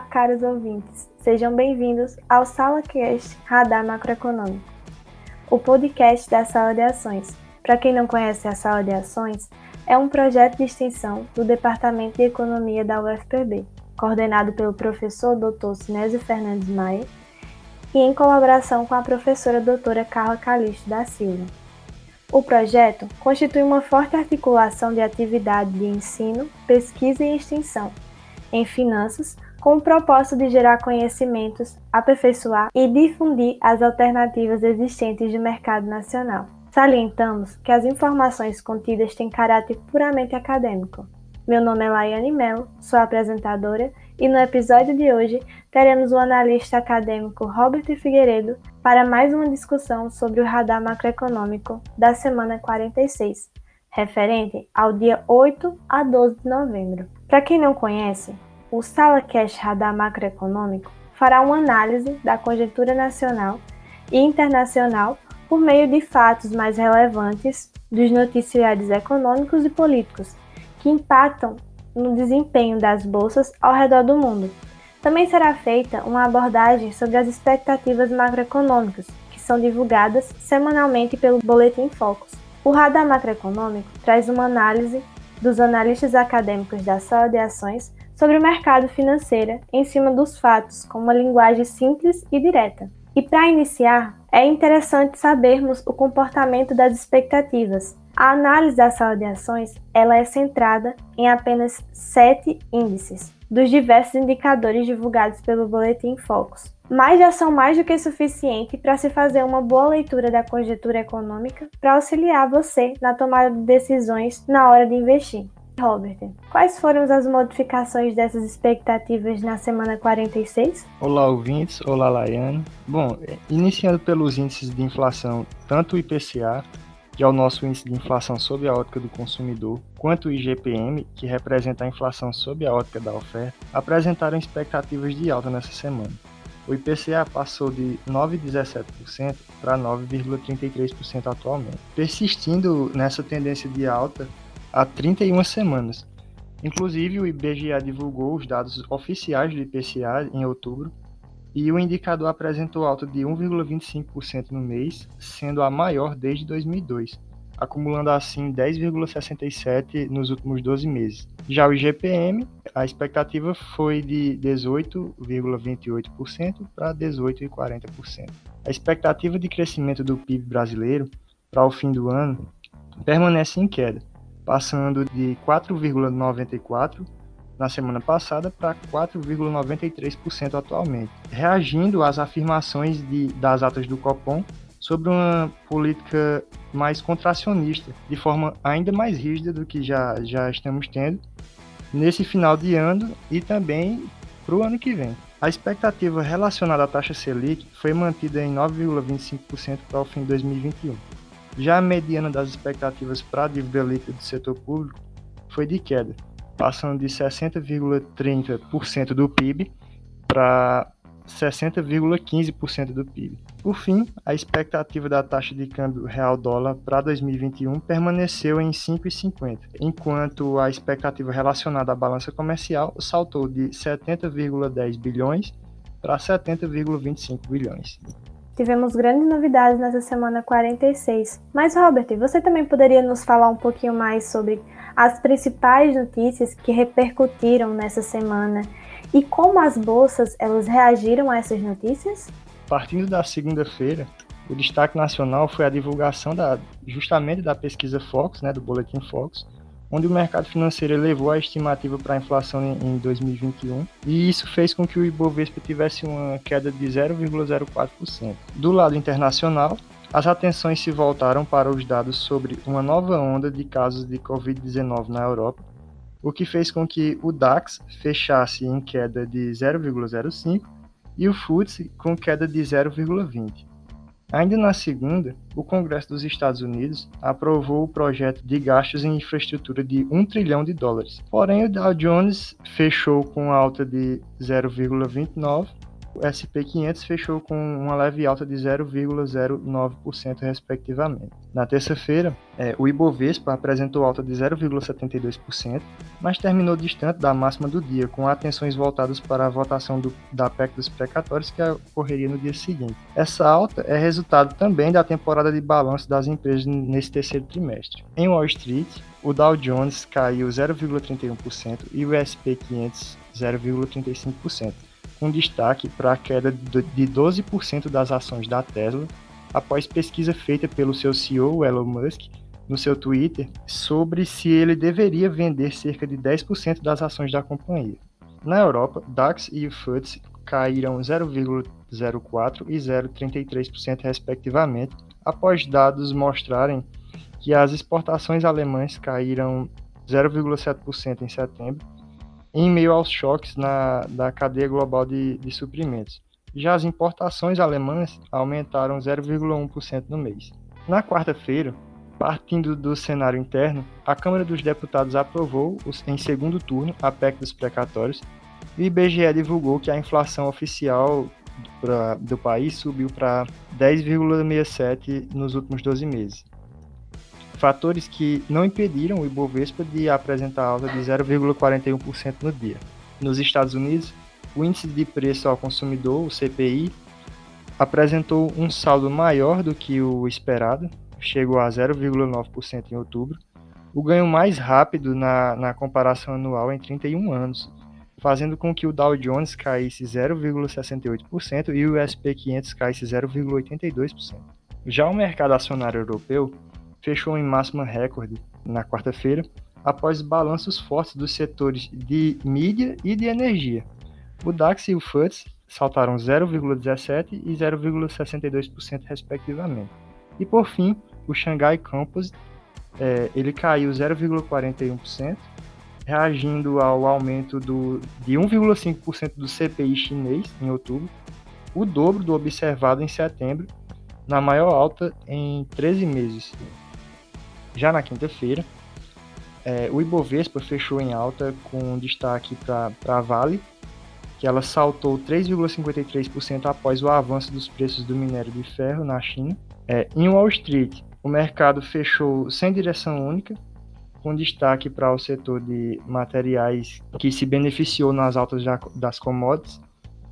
Caros ouvintes. Sejam bem-vindos ao SalaCast Radar Macroeconômico, o podcast da Sala de Ações. Para quem não conhece a Sala de Ações, é um projeto de extensão do Departamento de Economia da UFPB, coordenado pelo professor Dr. Sinésio Fernandes Maia e em colaboração com a professora doutora Carla Calixto da Silva. O projeto constitui uma forte articulação de atividade de ensino, pesquisa e extensão em finanças, com o propósito de gerar conhecimentos, aperfeiçoar e difundir as alternativas existentes de mercado nacional. Salientamos que as informações contidas têm caráter puramente acadêmico. Meu nome é Laiane Mello, sou apresentadora e no episódio de hoje teremos o analista acadêmico Robert Figueiredo para mais uma discussão sobre o radar macroeconômico da semana 46, referente ao dia 8 a 12 de novembro. Para quem não conhece, o Sala Cash Radar Macroeconômico fará uma análise da conjuntura nacional e internacional por meio de fatos mais relevantes dos noticiários econômicos e políticos que impactam no desempenho das bolsas ao redor do mundo. Também será feita uma abordagem sobre as expectativas macroeconômicas, que são divulgadas semanalmente pelo Boletim Focus. O Radar Macroeconômico traz uma análise dos analistas acadêmicos da Sala de Ações sobre o mercado financeiro em cima dos fatos, com uma linguagem simples e direta. E para iniciar, é interessante sabermos o comportamento das expectativas, a análise da sala de ações ela é centrada em apenas sete índices dos diversos indicadores divulgados pelo Boletim Focus. Mas já são mais do que suficiente para se fazer uma boa leitura da conjuntura econômica para auxiliar você na tomada de decisões na hora de investir. Robert, quais foram as modificações dessas expectativas na semana 46? Olá, ouvintes. Olá, Laiane. Bom, iniciando pelos índices de inflação, tanto o IPCA que é o nosso índice de inflação sob a ótica do consumidor, quanto o IGPM, que representa a inflação sob a ótica da oferta, apresentaram expectativas de alta nessa semana. O IPCA passou de 9,17% para 9,33% atualmente, persistindo nessa tendência de alta há 31 semanas. Inclusive, o IBGE divulgou os dados oficiais do IPCA em outubro, e o indicador apresentou alta de 1,25% no mês, sendo a maior desde 2002, acumulando assim 10,67% nos últimos 12 meses. Já o IGPM, a expectativa foi de 18,28% para 18,40%. A expectativa de crescimento do PIB brasileiro para o fim do ano permanece em queda, passando de 4,94% na semana passada para 4,93% atualmente, reagindo às afirmações de, das atas do Copom sobre uma política mais contracionista, de forma ainda mais rígida do que já, já estamos tendo nesse final de ano e também para o ano que vem. A expectativa relacionada à taxa Selic foi mantida em 9,25% para o fim de 2021. Já a mediana das expectativas para a dívida líquida do setor público foi de queda, passando de 60,30% do PIB para 60,15% do PIB. Por fim, a expectativa da taxa de câmbio real dólar para 2021 permaneceu em 5,50, enquanto a expectativa relacionada à balança comercial saltou de 70,10 bilhões para 70,25 bilhões. Tivemos grandes novidades nessa semana 46. Mas, Robert, você também poderia nos falar um pouquinho mais sobre as principais notícias que repercutiram nessa semana e como as bolsas elas reagiram a essas notícias? Partindo da segunda-feira, o destaque nacional foi a divulgação da, justamente da pesquisa Fox, né, do Boletim Fox, onde o mercado financeiro elevou a estimativa para a inflação em 2021, e isso fez com que o Ibovespa tivesse uma queda de 0,04%. Do lado internacional, as atenções se voltaram para os dados sobre uma nova onda de casos de Covid-19 na Europa, o que fez com que o DAX fechasse em queda de 0,05 e o FTSE com queda de 0,20. Ainda na segunda, o Congresso dos Estados Unidos aprovou o projeto de gastos em infraestrutura de 1 trilhão de dólares. Porém, o Dow Jones fechou com alta de 0,29 o S&P 500 fechou com uma leve alta de 0,09% respectivamente. Na terça-feira, é, o Ibovespa apresentou alta de 0,72%, mas terminou distante da máxima do dia, com atenções voltadas para a votação do, da PEC dos precatórios que ocorreria no dia seguinte. Essa alta é resultado também da temporada de balanço das empresas nesse terceiro trimestre. Em Wall Street, o Dow Jones caiu 0,31% e o S&P 500 0,35%, com destaque para a queda de 12% das ações da Tesla após pesquisa feita pelo seu CEO Elon Musk no seu Twitter sobre se ele deveria vender cerca de 10% das ações da companhia. Na Europa, DAX e o FTSE caíram 0,04% e 0,33% respectivamente, após dados mostrarem que as exportações alemãs caíram 0,7% em setembro, em meio aos choques na, da cadeia global de, de suprimentos. Já as importações alemãs aumentaram 0,1% no mês. Na quarta-feira, partindo do cenário interno, a Câmara dos Deputados aprovou, em segundo turno, a PEC dos precatórios e o IBGE divulgou que a inflação oficial do país subiu para 10,67% nos últimos 12 meses fatores que não impediram o Ibovespa de apresentar alta de 0,41% no dia. Nos Estados Unidos, o índice de preço ao consumidor, o CPI, apresentou um saldo maior do que o esperado, chegou a 0,9% em outubro, o ganho mais rápido na, na comparação anual em 31 anos, fazendo com que o Dow Jones caísse 0,68% e o SP 500 caísse 0,82%. Já o mercado acionário europeu fechou em máxima recorde na quarta-feira, após balanços fortes dos setores de mídia e de energia. O DAX e o FTSE saltaram 0,17% e 0,62% respectivamente. E por fim, o Shanghai Composite é, ele caiu 0,41%, reagindo ao aumento do, de 1,5% do CPI chinês em outubro, o dobro do observado em setembro, na maior alta em 13 meses. Já na quinta-feira, é, o Ibovespa fechou em alta com destaque para a Vale, que ela saltou 3,53% após o avanço dos preços do minério de ferro na China. É, em Wall Street, o mercado fechou sem direção única, com destaque para o setor de materiais que se beneficiou nas altas das commodities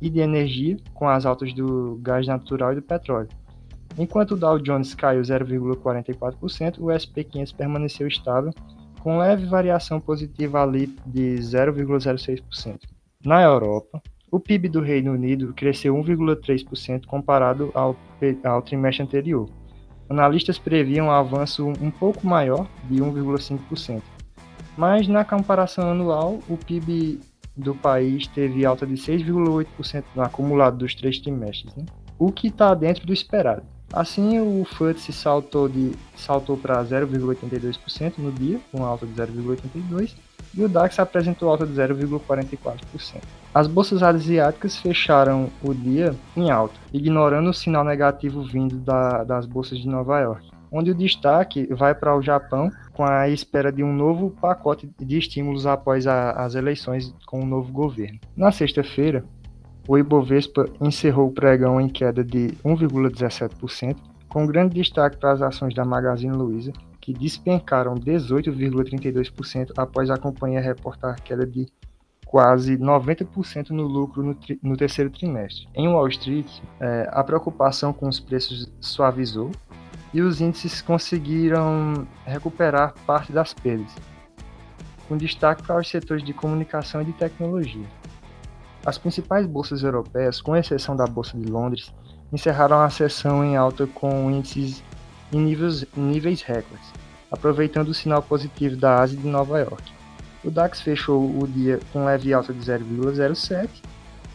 e de energia, com as altas do gás natural e do petróleo. Enquanto o Dow Jones caiu 0,44%, o SP 500 permaneceu estável, com leve variação positiva ali de 0,06%. Na Europa, o PIB do Reino Unido cresceu 1,3% comparado ao, ao trimestre anterior. Analistas previam um avanço um pouco maior, de 1,5%. Mas na comparação anual, o PIB do país teve alta de 6,8% no acumulado dos três trimestres, né? o que está dentro do esperado. Assim, o FTSE saltou, de, saltou para 0,82% no dia, com alta de 0,82%, e o DAX apresentou alta de 0,44%. As bolsas asiáticas fecharam o dia em alta, ignorando o sinal negativo vindo da, das bolsas de Nova York, onde o destaque vai para o Japão, com a espera de um novo pacote de estímulos após a, as eleições com o novo governo. Na sexta-feira, o Ibovespa encerrou o pregão em queda de 1,17%, com grande destaque para as ações da Magazine Luiza, que despencaram 18,32% após a companhia reportar queda de quase 90% no lucro no, no, terceiro trimestre. Em Wall Street, é, a preocupação com os preços suavizou e os índices conseguiram recuperar parte das perdas, com destaque para os setores de comunicação e de tecnologia. As principais bolsas europeias, com exceção da Bolsa de Londres, encerraram a sessão em alta com índices em níveis, níveis recordes, aproveitando o sinal positivo da Ásia e de Nova York. O DAX fechou o dia com leve alta de 0,07,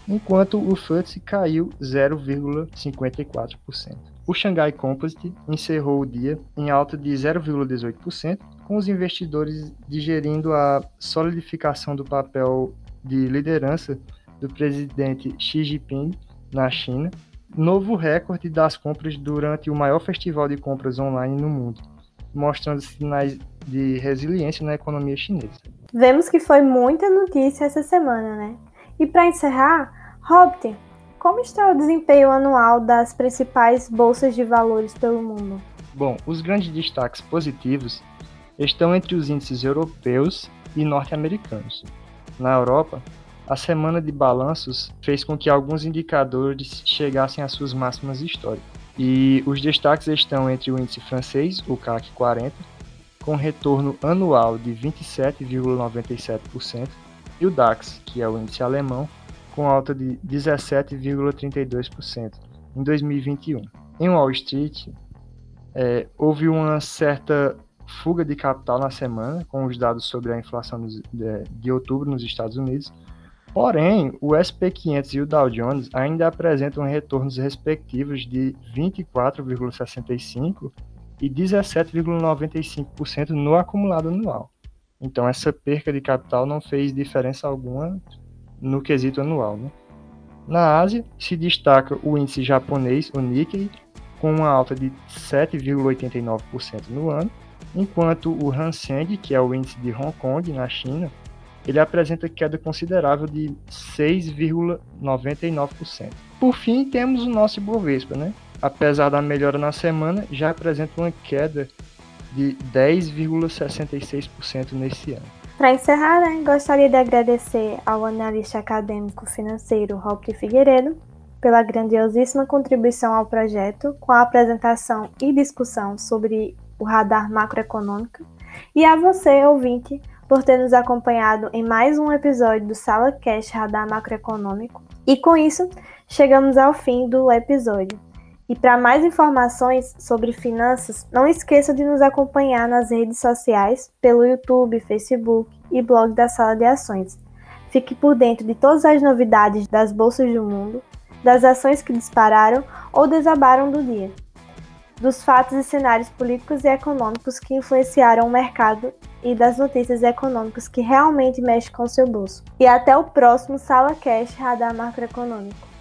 enquanto o FTSE caiu 0,54%. O Shanghai Composite encerrou o dia em alta de 0,18%, com os investidores digerindo a solidificação do papel de liderança do presidente Xi Jinping na China, novo recorde das compras durante o maior festival de compras online no mundo, mostrando sinais de resiliência na economia chinesa. Vemos que foi muita notícia essa semana, né? E para encerrar, Robert, como está o desempenho anual das principais bolsas de valores pelo mundo? Bom, os grandes destaques positivos estão entre os índices europeus e norte-americanos. Na Europa, a semana de balanços fez com que alguns indicadores chegassem às suas máximas históricas. E os destaques estão entre o índice francês, o CAC 40, com retorno anual de 27,97%, e o DAX, que é o índice alemão, com alta de 17,32% em 2021. Em Wall Street, é, houve uma certa fuga de capital na semana, com os dados sobre a inflação de, de outubro nos Estados Unidos. Porém, o SP500 e o Dow Jones ainda apresentam retornos respectivos de 24,65% e 17,95% no acumulado anual. Então, essa perca de capital não fez diferença alguma no quesito anual. Né? Na Ásia, se destaca o índice japonês, o Nikkei, com uma alta de 7,89% no ano, enquanto o Hang Seng, que é o índice de Hong Kong, na China, ele apresenta queda considerável de 6,99%. Por fim, temos o nosso Ibovespa, né? Apesar da melhora na semana, já apresenta uma queda de 10,66% nesse ano. Para encerrar, né, gostaria de agradecer ao analista acadêmico financeiro Roque Figueiredo pela grandiosíssima contribuição ao projeto com a apresentação e discussão sobre o radar macroeconômico e a você, ouvinte, por ter nos acompanhado em mais um episódio do Sala Cash Radar Macroeconômico. E com isso, chegamos ao fim do episódio. E para mais informações sobre finanças, não esqueça de nos acompanhar nas redes sociais, pelo YouTube, Facebook e blog da Sala de Ações. Fique por dentro de todas as novidades das bolsas do mundo, das ações que dispararam ou desabaram do dia, dos fatos e cenários políticos e econômicos que influenciaram o mercado e das notícias econômicas que realmente mexem com o seu bolso. E até o próximo Sala Cash Radar Macroeconômico.